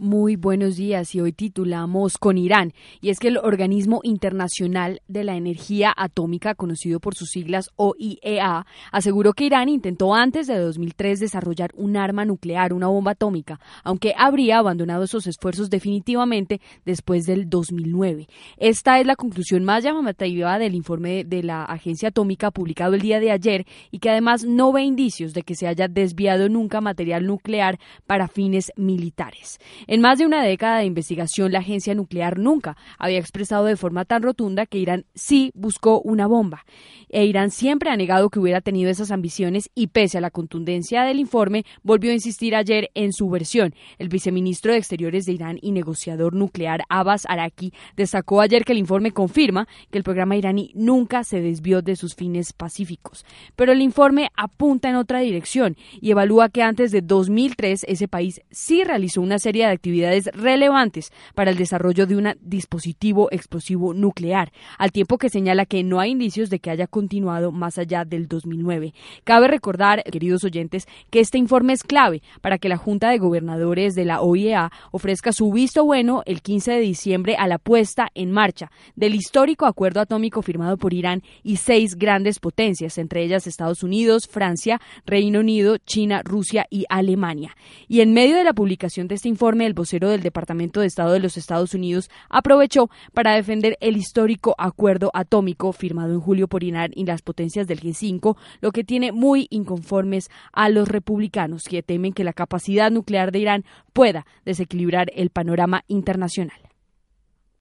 Muy buenos días y hoy titulamos con Irán y es que el Organismo Internacional de la Energía Atómica, conocido por sus siglas OIEA, aseguró que Irán intentó antes de 2003 desarrollar un arma nuclear, una bomba atómica, aunque habría abandonado esos esfuerzos definitivamente después del 2009. Esta es la conclusión más llamativa del informe de la Agencia Atómica publicado el día de ayer y que además no ve indicios de que se haya desviado nunca material nuclear para fines militares. En más de una década de investigación, la agencia nuclear nunca había expresado de forma tan rotunda que Irán sí buscó una bomba. E Irán siempre ha negado que hubiera tenido esas ambiciones y pese a la contundencia del informe, volvió a insistir ayer en su versión. El viceministro de Exteriores de Irán y negociador nuclear Abbas Araki destacó ayer que el informe confirma que el programa iraní nunca se desvió de sus fines pacíficos. Pero el informe apunta en otra dirección y evalúa que antes de 2003 ese país sí realizó una serie de actividades relevantes para el desarrollo de un dispositivo explosivo nuclear, al tiempo que señala que no hay indicios de que haya continuado más allá del 2009. Cabe recordar, queridos oyentes, que este informe es clave para que la Junta de Gobernadores de la OIEA ofrezca su visto bueno el 15 de diciembre a la puesta en marcha del histórico acuerdo atómico firmado por Irán y seis grandes potencias, entre ellas Estados Unidos, Francia, Reino Unido, China, Rusia y Alemania. Y en medio de la publicación de este informe, el vocero del Departamento de Estado de los Estados Unidos aprovechó para defender el histórico acuerdo atómico firmado en julio por Irán y las potencias del G5, lo que tiene muy inconformes a los republicanos que temen que la capacidad nuclear de Irán pueda desequilibrar el panorama internacional.